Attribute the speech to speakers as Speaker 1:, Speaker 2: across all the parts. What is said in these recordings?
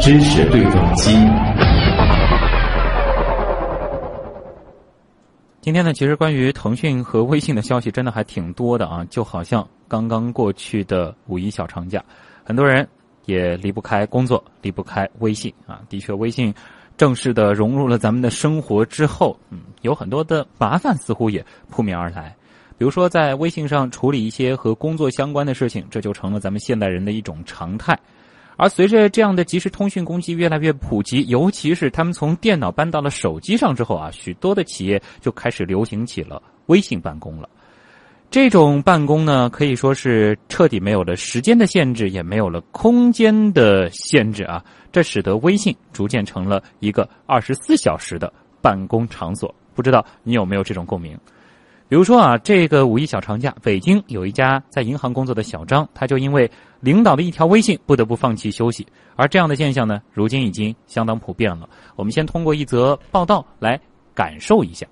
Speaker 1: 知识对撞机。
Speaker 2: 今天呢，其实关于腾讯和微信的消息真的还挺多的啊，就好像刚刚过去的五一小长假，很多人也离不开工作，离不开微信啊。的确，微信正式的融入了咱们的生活之后，嗯，有很多的麻烦似乎也扑面而来。比如说，在微信上处理一些和工作相关的事情，这就成了咱们现代人的一种常态。而随着这样的即时通讯工具越来越普及，尤其是他们从电脑搬到了手机上之后啊，许多的企业就开始流行起了微信办公了。这种办公呢，可以说是彻底没有了时间的限制，也没有了空间的限制啊。这使得微信逐渐成了一个二十四小时的办公场所。不知道你有没有这种共鸣？比如说啊，这个五一小长假，北京有一家在银行工作的小张，他就因为领导的一条微信，不得不放弃休息。而这样的现象呢，如今已经相当普遍了。我们先通过一则报道来感受一下。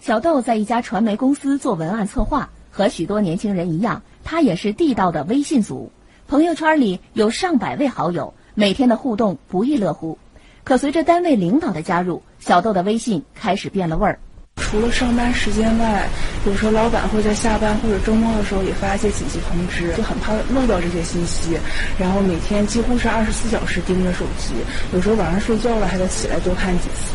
Speaker 3: 小豆在一家传媒公司做文案策划，和许多年轻人一样，他也是地道的微信族，朋友圈里有上百位好友，每天的互动不亦乐乎。可随着单位领导的加入，小豆的微信开始变了味儿。
Speaker 4: 除了上班时间外，有时候老板会在下班或者周末的时候也发一些紧急通知，就很怕漏掉这些信息。然后每天几乎是二十四小时盯着手机，有时候晚上睡觉了还得起来多看几次。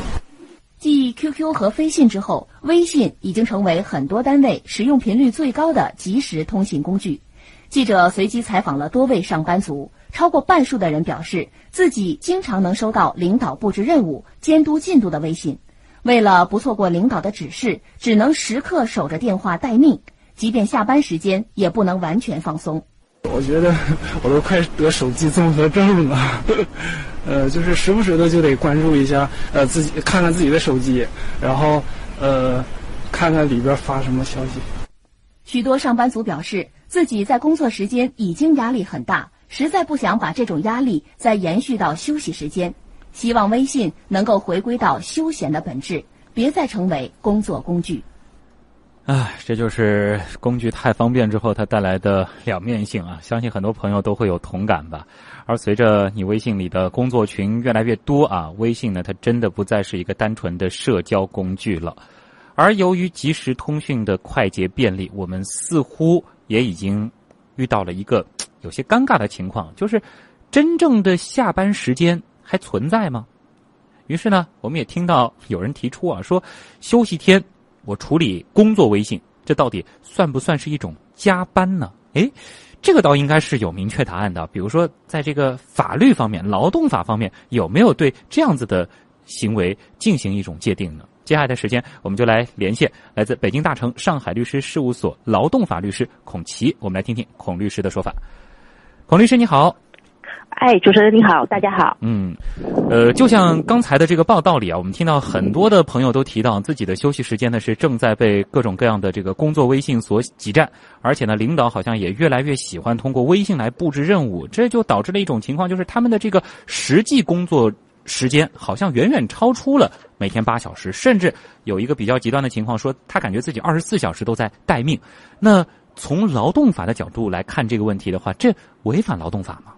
Speaker 3: 继 QQ 和飞信之后，微信已经成为很多单位使用频率最高的即时通信工具。记者随机采访了多位上班族，超过半数的人表示自己经常能收到领导布置任务、监督进度的微信。为了不错过领导的指示，只能时刻守着电话待命，即便下班时间也不能完全放松。
Speaker 5: 我觉得我都快得手机综合症了，呃，就是时不时的就得关注一下，呃，自己看看自己的手机，然后呃，看看里边发什么消息。
Speaker 3: 许多上班族表示，自己在工作时间已经压力很大，实在不想把这种压力再延续到休息时间。希望微信能够回归到休闲的本质，别再成为工作工具。
Speaker 2: 唉，这就是工具太方便之后它带来的两面性啊！相信很多朋友都会有同感吧。而随着你微信里的工作群越来越多啊，微信呢，它真的不再是一个单纯的社交工具了。而由于即时通讯的快捷便利，我们似乎也已经遇到了一个有些尴尬的情况，就是真正的下班时间。还存在吗？于是呢，我们也听到有人提出啊，说休息天我处理工作微信，这到底算不算是一种加班呢？诶，这个倒应该是有明确答案的。比如说，在这个法律方面，劳动法方面有没有对这样子的行为进行一种界定呢？接下来的时间，我们就来连线来自北京大成上海律师事务所劳动法律师孔琦，我们来听听孔律师的说法。孔律师，你好。
Speaker 6: 哎，主持人你好，大家好。
Speaker 2: 嗯，呃，就像刚才的这个报道里啊，我们听到很多的朋友都提到自己的休息时间呢是正在被各种各样的这个工作微信所挤占，而且呢，领导好像也越来越喜欢通过微信来布置任务，这就导致了一种情况，就是他们的这个实际工作时间好像远远超出了每天八小时，甚至有一个比较极端的情况，说他感觉自己二十四小时都在待命。那从劳动法的角度来看这个问题的话，这违反劳动法吗？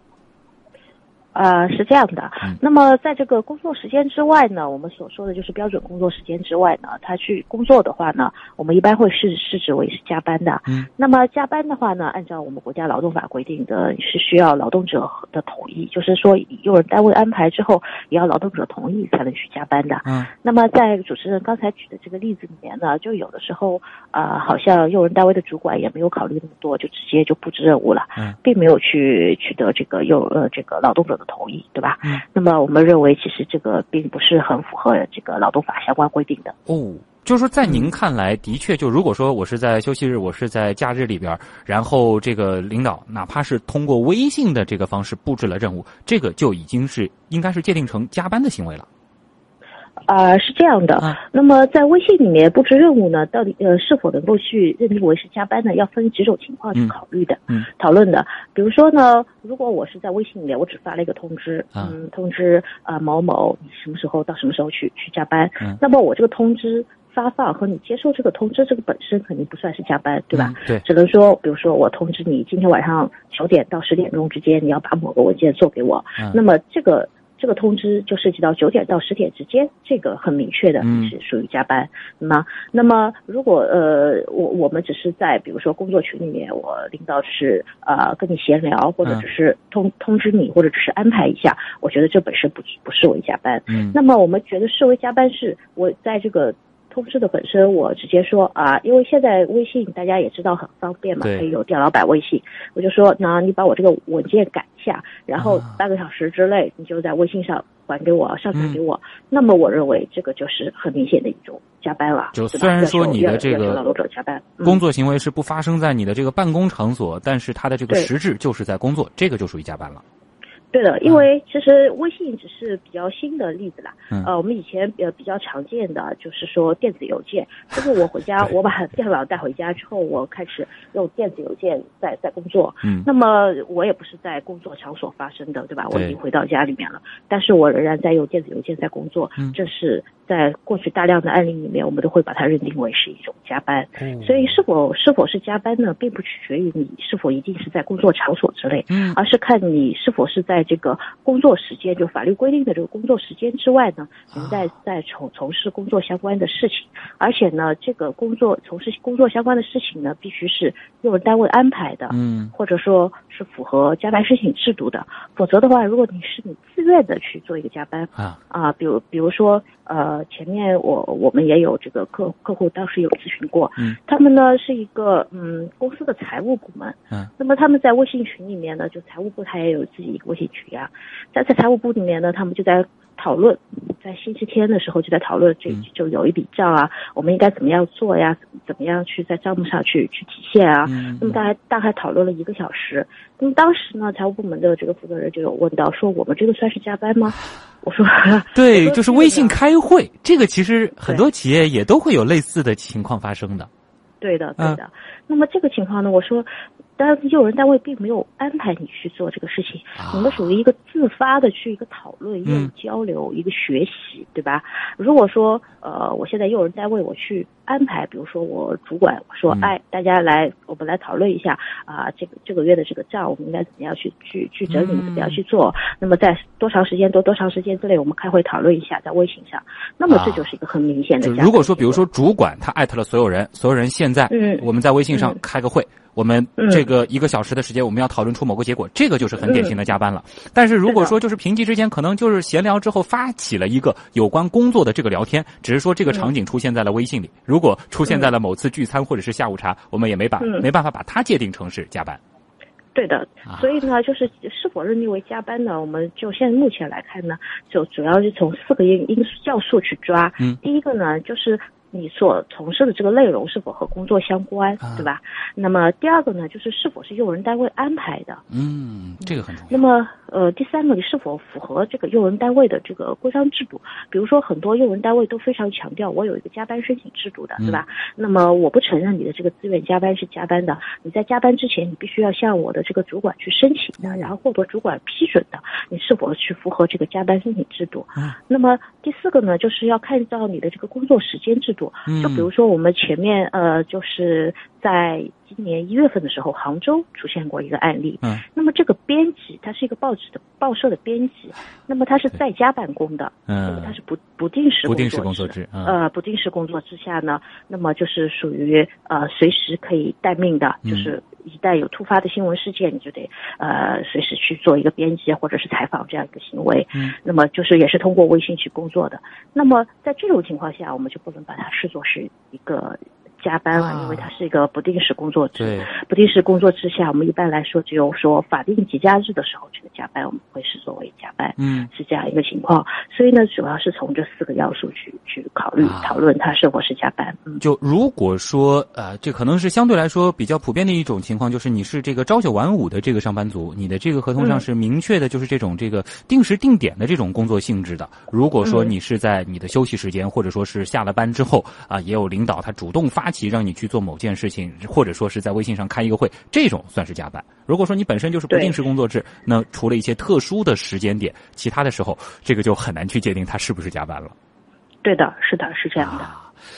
Speaker 6: 呃，是这样的。那么，在这个工作时间之外呢，我们所说的就是标准工作时间之外呢，他去工作的话呢，我们一般会视视之为是加班的。嗯。那么加班的话呢，按照我们国家劳动法规定的，是需要劳动者的同意，就是说用人单位安排之后，也要劳动者同意才能去加班的。嗯。那么在主持人刚才举的这个例子里面呢，就有的时候啊，好像用人单位的主管也没有考虑那么多，就直接就布置任务了，嗯，并没有去取得这个用呃这个劳动者的。同意对吧？嗯，那么我们认为，其实这个并不是很符合这个劳动法相关规定的。
Speaker 2: 哦，就是说，在您看来，的确，就如果说我是在休息日，我是在假日里边，然后这个领导哪怕是通过微信的这个方式布置了任务，这个就已经是应该是界定成加班的行为了。
Speaker 6: 啊，是这样的。那么在微信里面布置任务呢，到底呃是否能够去认定为是加班呢？要分几种情况去考虑的，嗯讨论的。比如说呢，如果我是在微信里面，我只发了一个通知，嗯，通知啊某某，你什么时候到什么时候去去加班？嗯那么我这个通知发放和你接受这个通知这个本身肯定不算是加班，对吧？
Speaker 2: 对，
Speaker 6: 只能说，比如说我通知你今天晚上九点到十点钟之间，你要把某个文件做给我，嗯那么这个。这个通知就涉及到九点到十点之间，这个很明确的是属于加班。那么，那么如果呃，我我们只是在比如说工作群里面，我领导是呃跟你闲聊，或者只是通通知你，或者只是安排一下，我觉得这本身不不视为加班。
Speaker 2: 嗯，
Speaker 6: 那么我们觉得视为加班是我在这个。通知的本身，我直接说啊，因为现在微信大家也知道很方便嘛，可以有店老板微信，我就说，那你把我这个文件改一下，然后半个小时之内你就在微信上还给我，上传给我。那么我认为这个就是很明显的一种加班了。
Speaker 2: 就虽然说你的这个
Speaker 6: 劳动者加班
Speaker 2: 工作行为是不发生在你的这个办公场所，但是它的这个实质就是在工作，这个就属于加班了。
Speaker 6: 对的，因为其实微信只是比较新的例子啦。呃，我们以前呃比较常见的就是说电子邮件，就 是我回家，我把电脑带回家之后，我开始用电子邮件在在工作。
Speaker 2: 嗯。
Speaker 6: 那么我也不是在工作场所发生的，对吧？我已经回到家里面了，但是我仍然在用电子邮件在工作。
Speaker 2: 嗯。
Speaker 6: 这是在过去大量的案例里面，我们都会把它认定为是一种加班。
Speaker 2: 嗯。
Speaker 6: 所以是否是否是加班呢，并不取决于你是否一定是在工作场所之内，
Speaker 2: 嗯，
Speaker 6: 而是看你是否是在。在这个工作时间，就法律规定的这个工作时间之外呢，能在在从从事工作相关的事情，而且呢，这个工作从事工作相关的事情呢，必须是用人单位安排的，
Speaker 2: 嗯，
Speaker 6: 或者说是符合加班申请制度的，否则的话，如果你是你自愿的去做一个加班
Speaker 2: 啊。
Speaker 6: 啊，比如比如说呃，前面我我们也有这个客客户当时有咨询过，
Speaker 2: 嗯，
Speaker 6: 他们呢是一个嗯公司的财务部门，
Speaker 2: 嗯，
Speaker 6: 那么他们在微信群里面呢，就财务部他也有自己一个微信。群呀，在在财务部里面呢，他们就在讨论，在星期天的时候就在讨论，这就有一笔账啊，我们应该怎么样做呀？怎么样去在账目上去去体现啊？那么大概大概讨论了一个小时。那么当时呢，财务部门的这个负责人就有问到，说我们这个算是加班吗？我说，
Speaker 2: 对，就是微信开会，这个其实很多企业也都会有类似的情况发生的。
Speaker 6: 对的，对的。那么这个情况呢，我说。但是用人单位并没有安排你去做这个事情，你们属于一个自发的去一个讨论、一个交流、一个学习，对吧？如果说呃，我现在用人单位我去安排，比如说我主管说，哎，大家来，我们来讨论一下啊，这个这个月的这个账，我们应该怎么样去去去整理，怎么样去做？那么在多长时间多多长时间之内，我们开会讨论一下，在微信上，那么这就是一个很明显的。
Speaker 2: 如果说，比如说主管他艾特了所有人，所有人现在，
Speaker 6: 嗯，
Speaker 2: 我们在微信上开个会。我们这个一个小时的时间，我们要讨论出某个结果，这个就是很典型的加班了。但是如果说就是平级之间，可能就是闲聊之后发起了一个有关工作的这个聊天，只是说这个场景出现在了微信里。如果出现在了某次聚餐或者是下午茶，我们也没把没办法把它界定成是加班。
Speaker 6: 对的，所以呢，就是是否认定为加班呢？我们就现在目前来看呢，就主要是从四个因因素要素去抓。
Speaker 2: 嗯，
Speaker 6: 第一个呢，就是。你所从事的这个内容是否和工作相关，对吧？那么第二个呢，就是是否是用人单位安排的？
Speaker 2: 嗯，这个很重要。
Speaker 6: 那么呃，第三个，你是否符合这个用人单位的这个规章制度？比如说，很多用人单位都非常强调我有一个加班申请制度的，对吧？那么我不承认你的这个自愿加班是加班的。你在加班之前，你必须要向我的这个主管去申请的，然后获得主管批准的，你是否去符合这个加班申请制度？啊那么第四个呢，就是要看到你的这个工作时间制度。就比如说，我们前面呃，就是在今年一月份的时候，杭州出现过一个案例。
Speaker 2: 嗯。
Speaker 6: 那么这个编辑，他是一个报纸的报社的编辑，那么他是在家办公的。
Speaker 2: 嗯。
Speaker 6: 他是不不定时
Speaker 2: 不定时工作制。
Speaker 6: 呃，不定时工作之下呢，那么就是属于呃随时可以待命的，就是一旦有突发的新闻事件，你就得呃随时去做一个编辑或者是采访这样一个行为。
Speaker 2: 嗯。
Speaker 6: 那么就是也是通过微信去工作的。那么在这种情况下，我们就不能把它视作是一个加班了，因为它是一个不定时工作制。不定时工作制下，我们一般来说只有说法定节假日的时候，这个加班我们会视作为加班。
Speaker 2: 嗯，
Speaker 6: 是这样一个情况。所以呢，主要是从这四个要素去去考虑讨论它是否是加班。嗯，
Speaker 2: 就如果说呃，这可能是相对来说比较普遍的一种情况，就是你是这个朝九晚五的这个上班族，你的这个合同上是明确的，就是这种这个定时定点的这种工作性质的。如果说你是在你的休息时间，或者说是下了班之后啊，也有领导他主动发起让你去做某件事情，或者说是在微信上开一个会，这种算是加班。如果说你本身就是不定时工作制，那除了一些特殊的时间点，其他的时候，这个就很难去界定它是不是加班了。
Speaker 6: 对的，是的，是这样的。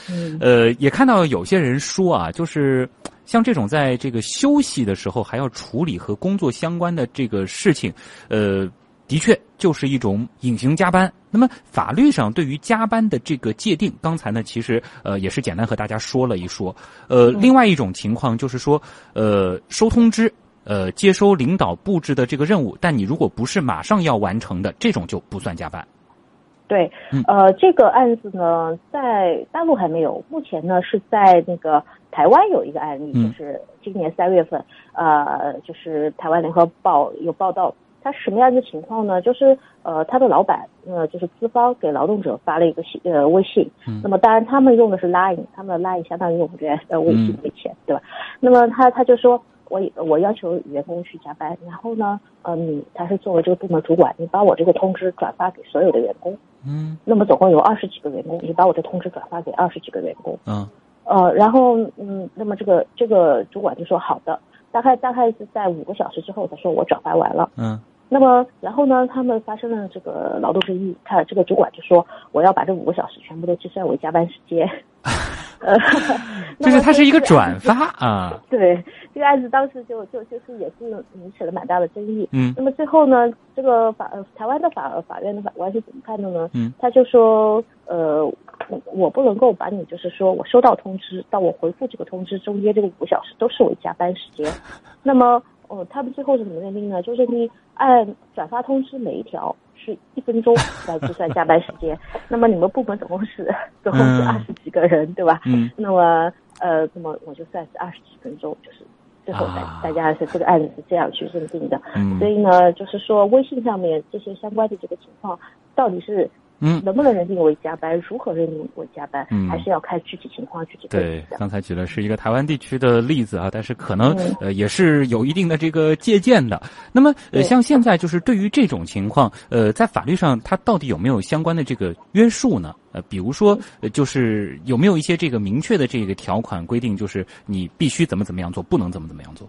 Speaker 2: 嗯，呃，也看到有些人说啊，就是像这种在这个休息的时候还要处理和工作相关的这个事情，呃，的确就是一种隐形加班。那么法律上对于加班的这个界定，刚才呢其实呃也是简单和大家说了一说。呃，另外一种情况就是说，呃，收通知，呃，接收领导布置的这个任务，但你如果不是马上要完成的，这种就不算加班。
Speaker 6: 对，呃，这个案子呢，在大陆还没有，目前呢是在那个台湾有一个案例，就是今年三月份，呃，就是台湾联合报有报道，他什么样一个情况呢？就是呃，他的老板，呃，就是资方给劳动者发了一个信呃微信，那么当然他们用的是 Line，他们的 Line 相当于我们这呃微信以前，对吧？那么他他就说。我我要求员工去加班，然后呢，呃，你他是作为这个部门主管，你把我这个通知转发给所有的员工，
Speaker 2: 嗯，
Speaker 6: 那么总共有二十几个员工，你把我这通知转发给二十几个员工，
Speaker 2: 嗯，
Speaker 6: 呃，然后嗯，那么这个这个主管就说好的，大概大概是在五个小时之后，他说我转发完了，
Speaker 2: 嗯，
Speaker 6: 那么然后呢，他们发生了这个劳动争议，他这个主管就说我要把这五个小时全部都计算为加班时间。呃，
Speaker 2: 就是它是一个转发啊。
Speaker 6: 对，这个案子当时就就就是也是引起了蛮大的争议。
Speaker 2: 嗯。
Speaker 6: 那么最后呢，这个法台湾的法法院的法官是怎么看的呢？
Speaker 2: 嗯。
Speaker 6: 他就说，呃，我不能够把你就是说我收到通知到我回复这个通知中间这个五个小时都视为加班时间。那么，哦，他们最后是怎么认定呢？就是你按转发通知每一条。是一分钟 来计算加班时间，那么你们部门总共是总共是二十几个人，对吧？
Speaker 2: 嗯。
Speaker 6: 那么呃，那么我就算是二十几分钟，就是最后大大家是这个案子是这样去认定的。
Speaker 2: 嗯。
Speaker 6: 所以呢，就是说微信上面这些相关的这个情况，到底是。
Speaker 2: 嗯，
Speaker 6: 能不能认定为加班？如何认定为加班？
Speaker 2: 嗯，
Speaker 6: 还是要看具体情况具体
Speaker 2: 对，刚才举的是一个台湾地区的例子啊，但是可能呃也是有一定的这个借鉴的。那么呃，像现在就是对于这种情况，呃，在法律上它到底有没有相关的这个约束呢？呃，比如说，呃就是有没有一些这个明确的这个条款规定，就是你必须怎么怎么样做，不能怎么怎么样做？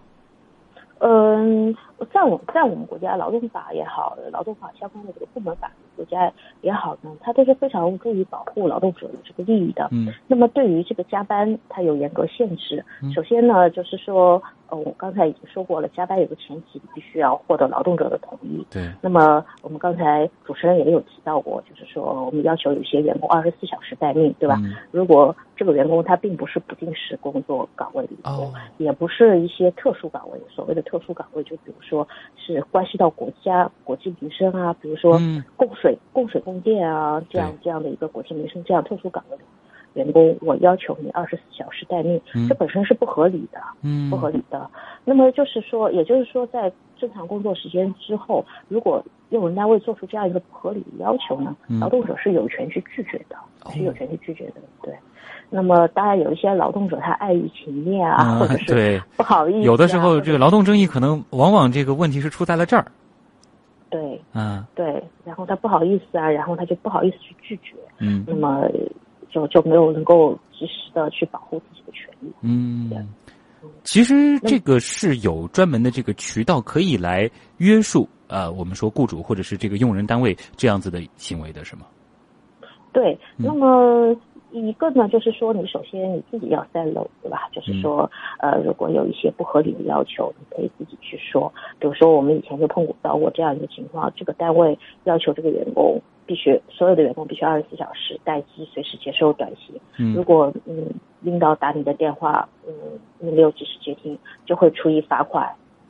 Speaker 6: 嗯，在我在我们国家劳动法也好，劳动法相关的这个部门法国家也好呢，它都是非常注意保护劳动者的这个利益的。
Speaker 2: 嗯。
Speaker 6: 那么对于这个加班，它有严格限制。首先呢，就是说，呃，我刚才已经说过了，加班有个前提，必须要获得劳动者的同意。
Speaker 2: 对。
Speaker 6: 那么我们刚才主持人也有提到过，就是说我们要求有些员工二十四小时待命，对吧？
Speaker 2: 嗯。
Speaker 6: 如果这个员工他并不是不定时工作岗位里
Speaker 2: 哦，
Speaker 6: 也不是一些特殊岗位，所谓的特殊岗位，就比如说是关系到国家国际民生啊，比如说供水、供水、供电啊，这样这样的一个国际民生这样特殊岗位的员工，我要求你二十四小时待命，这本身是不合理的，
Speaker 2: 嗯，
Speaker 6: 不合理的。那么就是说，也就是说，在正常工作时间之后，如果用人单位做出这样一个不合理的要求呢，劳动者是有权去拒绝的，是有权去拒绝的，对。那么当然有一些劳动者他碍于情面啊，或者是不好意思，
Speaker 2: 有的时候这个劳动争议可能往往这个问题是出在了这儿。
Speaker 6: 对，
Speaker 2: 嗯，
Speaker 6: 对，然后他不好意思啊，然后他就不好意思去拒绝，
Speaker 2: 嗯，
Speaker 6: 那么就就没有能够及时的去保护自己的权益，
Speaker 2: 嗯，其实这个是有专门的这个渠道可以来约束呃，我们说雇主或者是这个用人单位这样子的行为的是吗？
Speaker 6: 对，那么。一个呢，就是说你首先你自己要三楼，对吧？就是说，呃，如果有一些不合理的要求，你可以自己去说。比如说，我们以前就碰到过这样一个情况，这个单位要求这个员工必须所有的员工必须二十四小时待机，随时接收短信。
Speaker 2: 嗯。
Speaker 6: 如果嗯领导打你的电话，嗯你没有及时接听，就会处以罚款。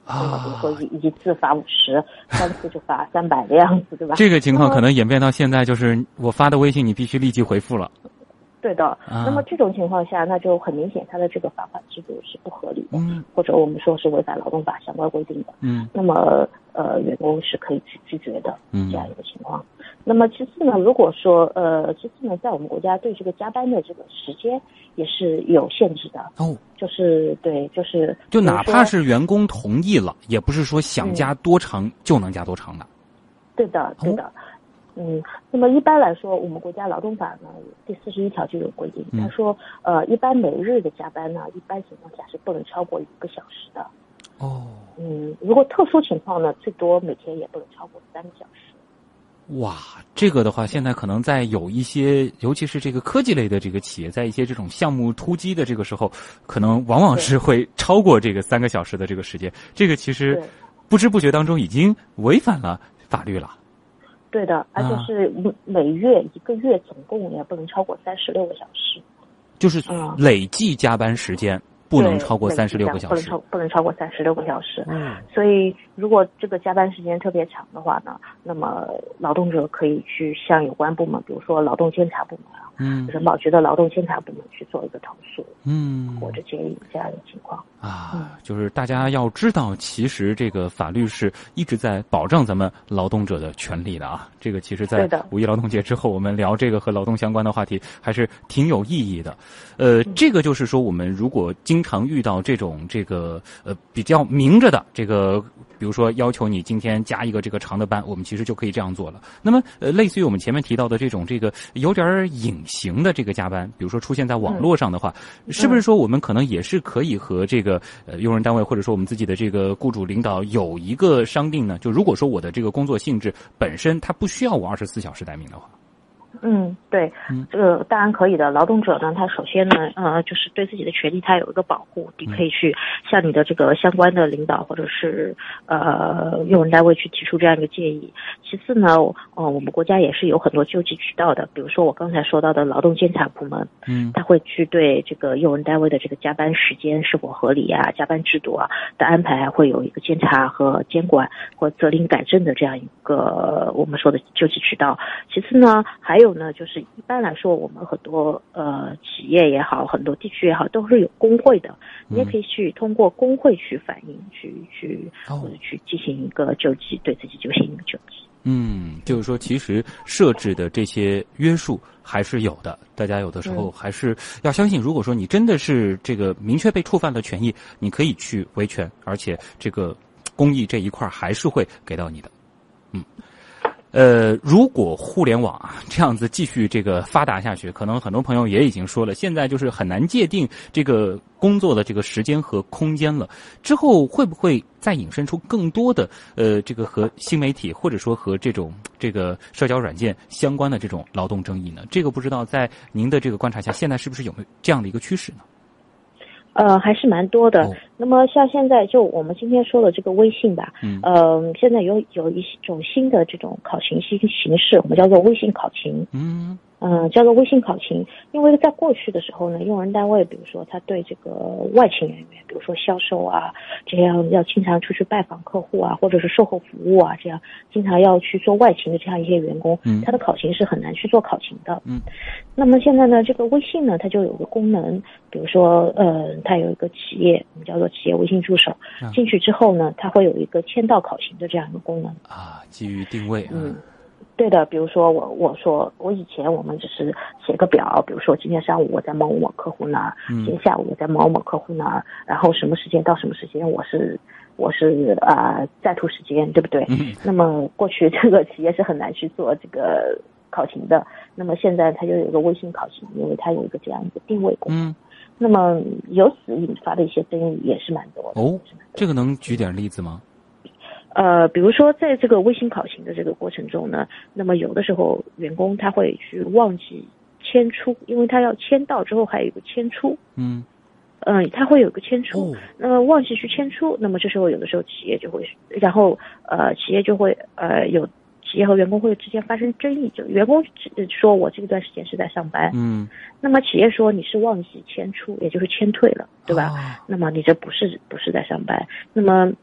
Speaker 2: 啊。
Speaker 6: 比如说一一次罚五十，三次就罚三百的样子，对吧？
Speaker 2: 这个情况可能演变到现在，就是我发的微信你必须立即回复了。
Speaker 6: 对的，那么这种情况下，那就很明显，他的这个罚款制度是不合理的，嗯或者我们说是违反劳动法相关规定的。
Speaker 2: 嗯，
Speaker 6: 那么呃，员工是可以去拒绝的这样一个情况。那么其次呢，如果说呃，其次呢，在我们国家对这个加班的这个时间也是有限制的。
Speaker 2: 哦，
Speaker 6: 就是对，就是
Speaker 2: 就哪怕是员工同意了，也不是说想加多长就能加多长的。
Speaker 6: 对的，对的。嗯，那么一般来说，我们国家劳动法呢第四十一条就有规定，他说，呃，一般每日的加班呢，一般情况下是不能超过一个小时的。
Speaker 2: 哦。
Speaker 6: 嗯，如果特殊情况呢，最多每天也不能超过三个小时。
Speaker 2: 哇，这个的话，现在可能在有一些，尤其是这个科技类的这个企业，在一些这种项目突击的这个时候，可能往往是会超过这个三个小时的这个时间。这个其实不知不觉当中已经违反了法律了。
Speaker 6: 对的，而且是每月一个月总共也不能超过三十六个小时。
Speaker 2: 就是累计加班时间。不能超过三十六个小时，
Speaker 6: 不能超不能超过三十六个小时。嗯，所以如果这个加班时间特别长的话呢，那么劳动者可以去向有关部门，比如说劳动监察部门啊，嗯，人保局的劳动监察部门去做一个投诉，嗯，或者建议这样的情况
Speaker 2: 啊。就是大家要知道，其实这个法律是一直在保障咱们劳动者的权利的啊。这个其实，在五一劳动节之后，我们聊这个和劳动相关的话题，还是挺有意义的。呃，这个就是说，我们如果经常遇到这种这个呃比较明着的这个，比如说要求你今天加一个这个长的班，我们其实就可以这样做了。那么呃，类似于我们前面提到的这种这个有点隐形的这个加班，比如说出现在网络上的话，是不是说我们可能也是可以和这个呃用人单位或者说我们自己的这个雇主领导有一个商定呢？就如果说我的这个工作性质本身它不需要我二十四小时待命的话。
Speaker 6: 嗯，对，这个当然可以的。劳动者呢，他首先呢，呃，就是对自己的权利他有一个保护，你可以去向你的这个相关的领导或者是呃用人单位去提出这样一个建议。其次呢，呃，我们国家也是有很多救济渠道的，比如说我刚才说到的劳动监察部门，嗯，他会去对这个用人单位的这个加班时间是否合理啊，加班制度啊的安排，会有一个监察和监管或责令改正的这样一个我们说的救济渠道。其次呢，还有。呢，就是一般来说，我们很多呃企业也好，很多地区也好，都是有工会的。你也可以去通过工会去反映，去去或者去进行一个救济，对自己进行一个救济。
Speaker 2: 嗯，就是说，其实设置的这些约束还是有的。大家有的时候还是要相信，如果说你真的是这个明确被触犯的权益，你可以去维权，而且这个公益这一块还是会给到你的。嗯。呃，如果互联网啊这样子继续这个发达下去，可能很多朋友也已经说了，现在就是很难界定这个工作的这个时间和空间了。之后会不会再引申出更多的呃这个和新媒体或者说和这种这个社交软件相关的这种劳动争议呢？这个不知道在您的这个观察下，现在是不是有没有这样的一个趋势呢？
Speaker 6: 呃，还是蛮多的。那么像现在就我们今天说的这个微信吧，嗯，呃，现在有有一种新的这种考勤新形式，我们叫做微信考勤，嗯。嗯，叫做微信考勤，因为在过去的时候呢，用人单位，比如说他对这个外勤人员，比如说销售啊，这样要经常出去拜访客户啊，或者是售后服务啊，这样经常要去做外勤的这样一些员工，他的考勤是很难去做考勤的。嗯，那么现在呢，这个微信呢，它就有个功能，比如说，呃，它有一个企业，我们叫做企业微信助手，进去之后呢，它会有一个签到考勤的这样一个功能。
Speaker 2: 啊，基于定位。
Speaker 6: 嗯。对的，比如说我我说我以前我们只是写个表，比如说今天上午我在某某客户那儿，今天下午我在某某客户那儿，然后什么时间到什么时间我是我是啊在途时间，对不对？那么过去这个企业是很难去做这个考勤的，那么现在它就有一个微信考勤，因为它有一个这样一个定位功能，那么由此引发的一些争议也是蛮多的。
Speaker 2: 哦，这个能举点例子吗？
Speaker 6: 呃，比如说在这个微信考勤的这个过程中呢，那么有的时候员工他会去忘记签出，因为他要签到之后还有一个签出，嗯，嗯，他会有个签出，那么忘记去签出，那么这时候有的时候企业就会，然后呃，企业就会呃有企业和员工会之间发生争议，就员工说我这段时间是在上班，嗯，那么企业说你是忘记签出，也就是签退了，对吧？那么你这不是不是在上班，那么。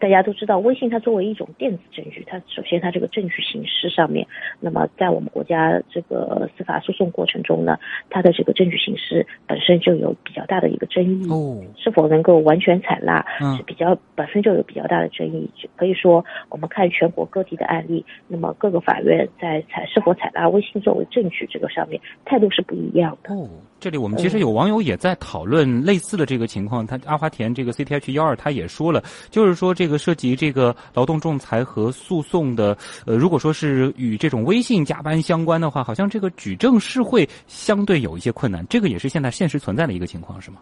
Speaker 6: 大家都知道，微信它作为一种电子证据，它首先它这个证据形式上面，那么在我们国家这个司法诉讼过程中呢，它的这个证据形式本身就有比较大的一个争议，是否能够完全采纳是比较本身就有比较大的争议。可以说，我们看全国各地的案例，那么各个法院在采是否采纳微信作为证据这个上面态度是不一样的。
Speaker 2: 哦，这里我们其实有网友也在讨论类似的这个情况，他阿华田这个 CTH 幺二他也说了，就是说这。这个涉及这个劳动仲裁和诉讼的，呃，如果说是与这种微信加班相关的话，好像这个举证是会相对有一些困难。这个也是现在现实存在的一个情况，是吗？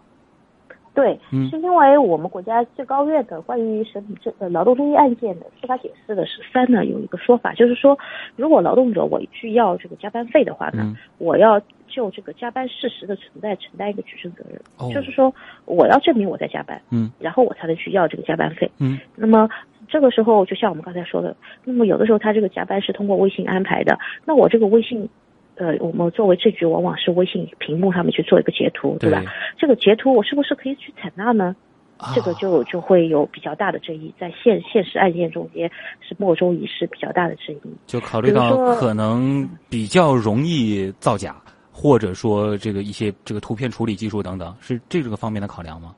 Speaker 6: 对，是因为我们国家最高院的关于审理这呃劳动争议案件的司法解释的十三呢，有一个说法，就是说，如果劳动者委屈要这个加班费的话呢，我要就这个加班事实的存在承担一个举证责任，就是说我要证明我在加班，嗯，然后我才能去要这个加班费，嗯，那么这个时候就像我们刚才说的，那么有的时候他这个加班是通过微信安排的，那我这个微信。呃，我们作为证据，往往是微信屏幕上面去做一个截图，对吧？这个截图我是不是可以去采纳呢？这个就就会有比较大的争议，在现现实案件中间是莫衷一是，比较大的争议。
Speaker 2: 就考虑到可能比较容易造假，或者说这个一些这个图片处理技术等等，是这个方面的考量吗？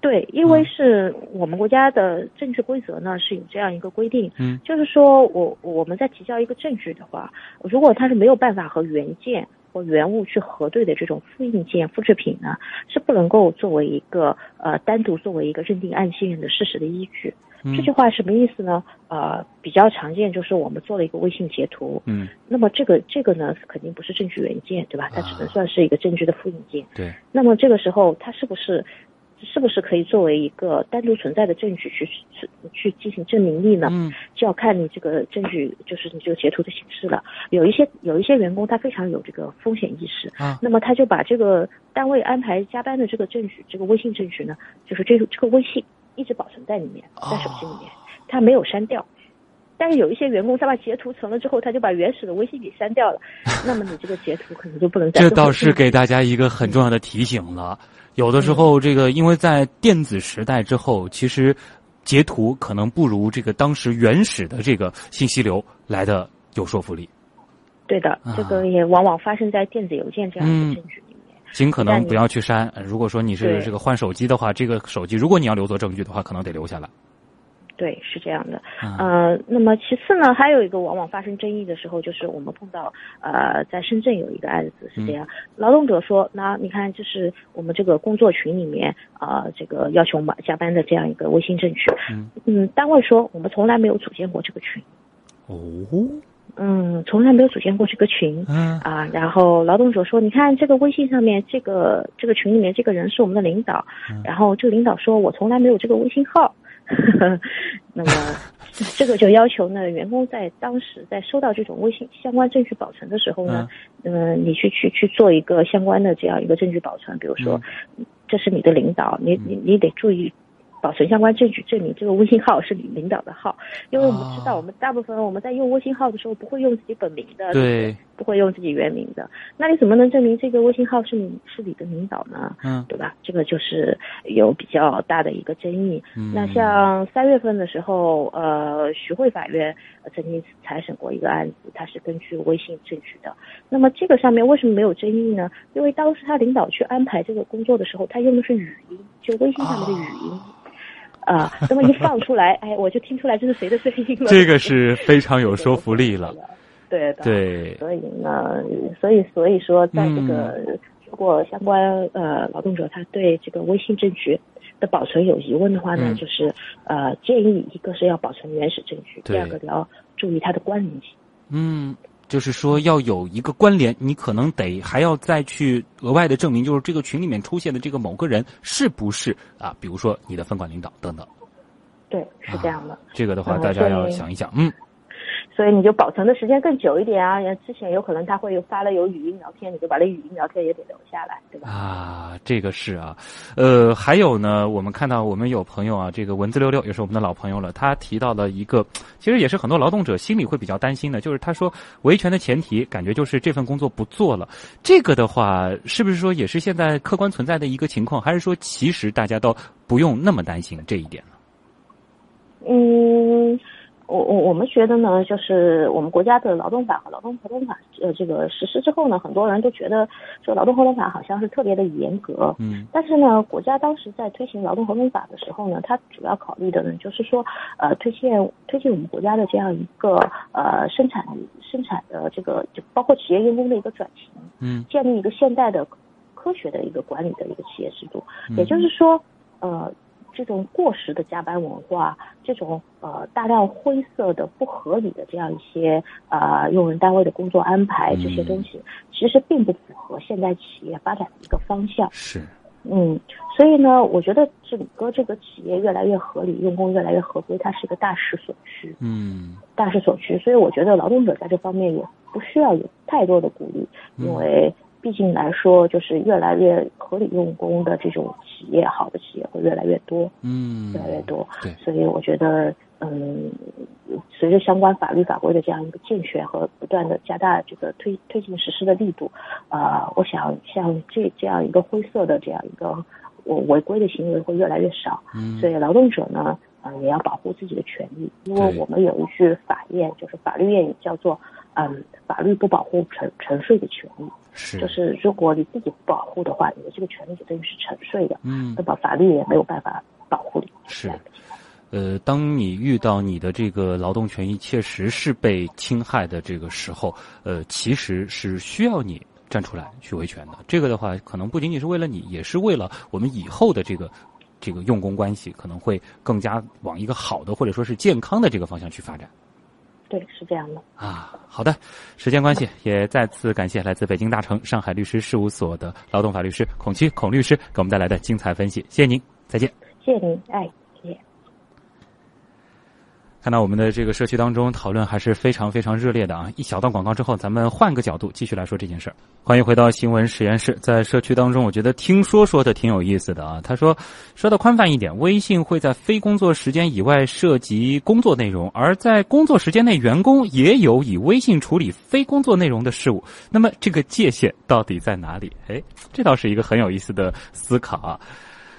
Speaker 6: 对，因为是我们国家的证据规则呢是有这样一个规定，嗯，就是说我我们在提交一个证据的话，如果它是没有办法和原件或原物去核对的这种复印件、复制品呢，是不能够作为一个呃单独作为一个认定案件的事实的依据。这句话什么意思呢？呃，比较常见就是我们做了一个微信截图，嗯，那么这个这个呢肯定不是证据原件，对吧？它只能算是一个证据的复印件。
Speaker 2: 对，
Speaker 6: 那么这个时候它是不是？是不是可以作为一个单独存在的证据去去去进行证明力呢？嗯，就要看你这个证据，就是你这个截图的形式了。有一些有一些员工他非常有这个风险意识啊，那么他就把这个单位安排加班的这个证据，这个微信证据呢，就是这个这个微信一直保存在里面，在手机里面，他没有删掉。但是有一些员工他把截图存了之后，他就把原始的微信给删掉了，那么你这个截图可能就不能再。
Speaker 2: 这倒是给大家一个很重要的提醒了。有的时候，这个因为在电子时代之后，其实截图可能不如这个当时原始的这个信息流来的有说服力。
Speaker 6: 对的，这个也往往发生在电子邮件这样的证据里面。
Speaker 2: 尽可能不要去删。如果说你是这个换手机的话，这个手机如果你要留作证据的话，可能得留下来。
Speaker 6: 对，是这样的。呃，那么其次呢，还有一个往往发生争议的时候，就是我们碰到呃，在深圳有一个案子是这样，劳动者说，那你看，这是我们这个工作群里面啊，这个要求嘛加班的这样一个微信证据。嗯。嗯，单位说我们从来没有组建过这个群。哦。嗯，从来没有组建过这个群。嗯。啊，然后劳动者说，你看这个微信上面这个这个群里面这个人是我们的领导，然后这个领导说我从来没有这个微信号。那么，这个就要求呢，员工在当时在收到这种微信相关证据保存的时候呢，嗯，你去去去做一个相关的这样一个证据保存，比如说，这是你的领导，你你你得注意。保存相关证据，证明这个微信号是你领导的号，因为我们知道，我们大部分我们在用微信号的时候不会用自己本名的，
Speaker 2: 对，
Speaker 6: 不会用自己原名的。那你怎么能证明这个微信号是你是你的领导呢？嗯，对吧？这个就是有比较大的一个争议。嗯那像三月份的时候，呃，徐汇法院曾经裁审过一个案子，他是根据微信证据的。那么这个上面为什么没有争议呢？因为当时他领导去安排这个工作的时候，他用的是语音，就微信上面的语音。啊，那么一放出来，哎，我就听出来这是谁的声音了。
Speaker 2: 这个是非常有说服力了。
Speaker 6: 对
Speaker 2: 对。
Speaker 6: 所以呢，所以所以说，在这个如果相关呃劳动者他对这个微信证据的保存有疑问的话呢，就是呃建议一个是要保存原始证据，第二个你要注意它的关联性。
Speaker 2: 嗯。就是说要有一个关联，你可能得还要再去额外的证明，就是这个群里面出现的这个某个人是不是啊？比如说你的分管领导等等。
Speaker 6: 对，是这样的。
Speaker 2: 这个的话，大家要想一想，嗯。
Speaker 6: 所以你就保存的时间更久一点啊！之前有可能他会发了有语音聊天，你就把那语音聊天也得留下来，对吧？
Speaker 2: 啊，这个是啊，呃，还有呢，我们看到我们有朋友啊，这个文字六六也是我们的老朋友了，他提到了一个，其实也是很多劳动者心里会比较担心的，就是他说维权的前提感觉就是这份工作不做了，这个的话是不是说也是现在客观存在的一个情况，还是说其实大家都不用那么担心这一点呢？
Speaker 6: 嗯。我我我们觉得呢，就是我们国家的劳动法和劳动合同法，呃，这个实施之后呢，很多人都觉得这个劳动合同法好像是特别的严格。嗯。但是呢，国家当时在推行劳动合同法的时候呢，它主要考虑的呢，就是说，呃，推进推进我们国家的这样一个呃生产生产的这个，就包括企业员工的一个转型。嗯。建立一个现代的科学的一个管理的一个企业制度。也就是说，呃。这种过时的加班文化，这种呃大量灰色的、不合理的这样一些呃用人单位的工作安排，这些东西其实并不符合现代企业发展的一个方向。
Speaker 2: 是，
Speaker 6: 嗯，所以呢，我觉得整个这个企业越来越合理，用工越来越合规，它是一个大势所趋。
Speaker 2: 嗯，
Speaker 6: 大势所趋，所以我觉得劳动者在这方面也不需要有太多的鼓励，因为毕竟来说，就是越来越合理用工的这种企业，好的企业会越来越多。
Speaker 2: 嗯，
Speaker 6: 越来越多。
Speaker 2: 对，
Speaker 6: 所以我觉得，嗯，随着相关法律法规的这样一个健全和不断的加大这个推推进实施的力度，啊，我想像这这样一个灰色的这样一个我违规的行为会越来越少。
Speaker 2: 嗯，
Speaker 6: 所以劳动者呢，呃，也要保护自己的权益，因为我们有一句法谚，就是法律谚语叫做，嗯，法律不保护沉沉睡的权利。
Speaker 2: 是，
Speaker 6: 就是如果你自己不保护的话，你的这个权利就等于是沉睡的。
Speaker 2: 嗯，
Speaker 6: 那么法律也没有办法保护你。
Speaker 2: 是。呃，当你遇到你的这个劳动权益确实是被侵害的这个时候，呃，其实是需要你站出来去维权的。这个的话，可能不仅仅是为了你，也是为了我们以后的这个这个用工关系，可能会更加往一个好的或者说是健康的这个方向去发展。
Speaker 6: 对，是这样的。
Speaker 2: 啊，好的，时间关系，也再次感谢来自北京大成上海律师事务所的劳动法律师孔七孔律师给我们带来的精彩分析。谢谢您，再见。
Speaker 6: 谢谢您，哎。
Speaker 2: 看到我们的这个社区当中讨论还是非常非常热烈的啊！一小段广告之后，咱们换个角度继续来说这件事儿。欢迎回到新闻实验室，在社区当中，我觉得听说说的挺有意思的啊。他说，说的宽泛一点，微信会在非工作时间以外涉及工作内容，而在工作时间内，员工也有以微信处理非工作内容的事物。那么这个界限到底在哪里？哎，这倒是一个很有意思的思考啊。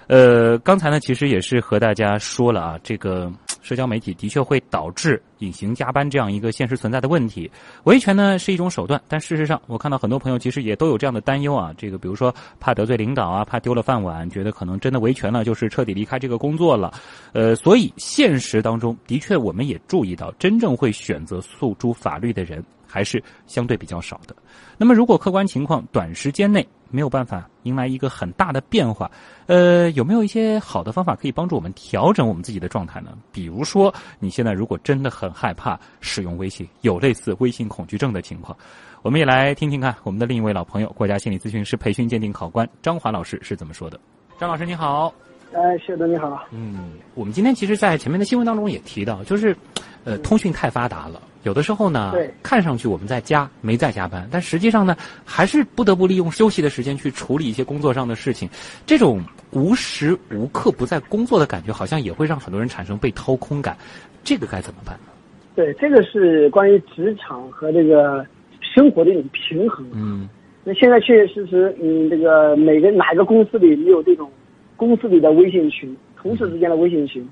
Speaker 2: 呃，刚才呢，其实也是和大家说了啊，这个社交媒体的确会导致隐形加班这样一个现实存在的问题。维权呢是一种手段，但事实上，我看到很多朋友其实也都有这样的担忧啊。这个比如说怕得罪领导啊，怕丢了饭碗，觉得可能真的维权了就是彻底离开这个工作了。呃，所以现实当中的确我们也注意到，真正会选择诉诸法律的人还是相对比较少的。那么，如果客观情况短时间内，没有办法迎来一个很大的变化，呃，有没有一些好的方法可以帮助我们调整我们自己的状态呢？比如说，你现在如果真的很害怕使用微信，有类似微信恐惧症的情况，我们也来听听看我们的另一位老朋友，国家心理咨询师培训鉴定考官张华老师是怎么说的。张老师你好，
Speaker 7: 哎，谢德你好，
Speaker 2: 嗯，我们今天其实，在前面的新闻当中也提到，就是，呃，通讯太发达了。有的时候呢，看上去我们在家没在加班，但实际上呢，还是不得不利用休息的时间去处理一些工作上的事情。这种无时无刻不在工作的感觉，好像也会让很多人产生被掏空感。这个该怎么办呢？
Speaker 7: 对，这个是关于职场和这个生活的一种平衡。
Speaker 2: 嗯，
Speaker 7: 那现在确确实实，嗯，这个每个哪个公司里没有这种公司里的微信群，同事之间的微信群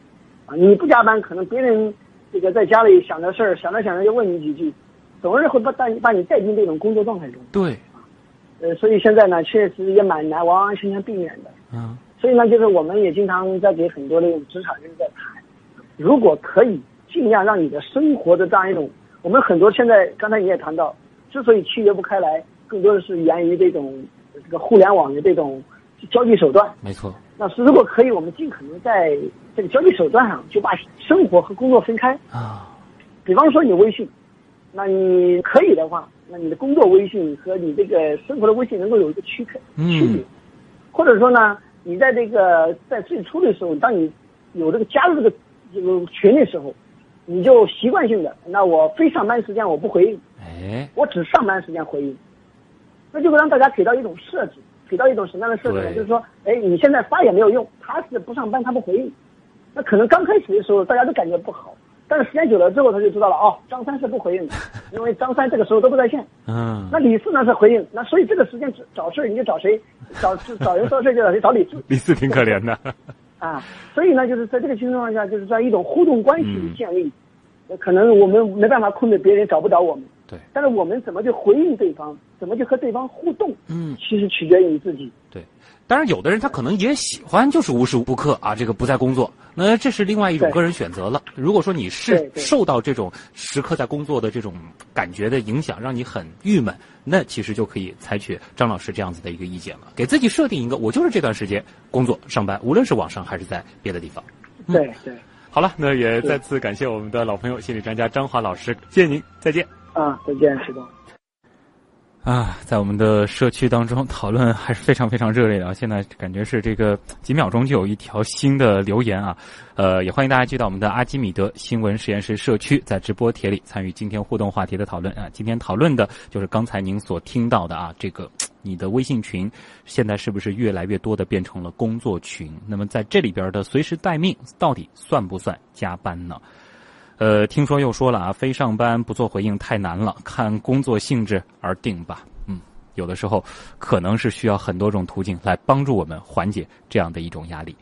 Speaker 7: 啊？你不加班，可能别人。这个在家里想着事儿，想着想着就问你几句，总是会把把把你带进这种工作状态中。
Speaker 2: 对，
Speaker 7: 呃，所以现在呢，确实也蛮难完完全全避免的。
Speaker 2: 嗯。
Speaker 7: 所以呢，就是我们也经常在给很多的职场人在谈，如果可以尽量让你的生活的这样一种，我们很多现在刚才你也谈到，之所以区别不开来，更多的是源于这种这个互联网的这种交际手段。
Speaker 2: 没错。
Speaker 7: 那是如果可以，我们尽可能在这个交际手段上就把生活和工作分开
Speaker 2: 啊。
Speaker 7: 比方说你微信，那你可以的话，那你的工作微信和你这个生活的微信能够有一个区别区别。或者说呢，你在这个在最初的时候，当你有这个加入这个这个群的时候，你就习惯性的，那我非上班时间我不回应，
Speaker 2: 哎，
Speaker 7: 我只上班时间回应，那就会让大家给到一种设置。给到一种什么样的设置呢？就是说，哎，你现在发也没有用，他是不上班，他不回应，那可能刚开始的时候大家都感觉不好，但是时间久了之后他就知道了，哦，张三是不回应的，因为张三这个时候都不在线。
Speaker 2: 嗯。
Speaker 7: 那李四呢是回应，那所以这个时间找事你就找谁？找找人说事就找谁？找李四。
Speaker 2: 李四挺可怜的。
Speaker 7: 啊，所以呢，就是在这个情况下，就是在一种互动关系的建立，可能我们没办法控制别人找不着我们。
Speaker 2: 对，
Speaker 7: 但是我们怎么去回应对方，怎么去和对方互动，
Speaker 2: 嗯，
Speaker 7: 其实取决于你自己。
Speaker 2: 对，当然有的人他可能也喜欢就是无时无刻啊，这个不在工作，那这是另外一种个人选择了。如果说你是受到这种时刻在工作的这种感觉的影响，让你很郁闷，那其实就可以采取张老师这样子的一个意见了，给自己设定一个，我就是这段时间工作上班，无论是网上还是在别的地方。
Speaker 7: 对对。
Speaker 2: 好了，那也再次感谢我们的老朋友心理专家张华老师，谢谢您，再见。
Speaker 7: 啊，再见，石东。
Speaker 2: 啊，在我们的社区当中讨论还是非常非常热烈的。现在感觉是这个几秒钟就有一条新的留言啊，呃，也欢迎大家去到我们的阿基米德新闻实验室社区，在直播帖里参与今天互动话题的讨论啊。今天讨论的就是刚才您所听到的啊，这个你的微信群现在是不是越来越多的变成了工作群？那么在这里边的随时待命到底算不算加班呢？呃，听说又说了啊，非上班不做回应太难了，看工作性质而定吧。嗯，有的时候可能是需要很多种途径来帮助我们缓解这样的一种压力。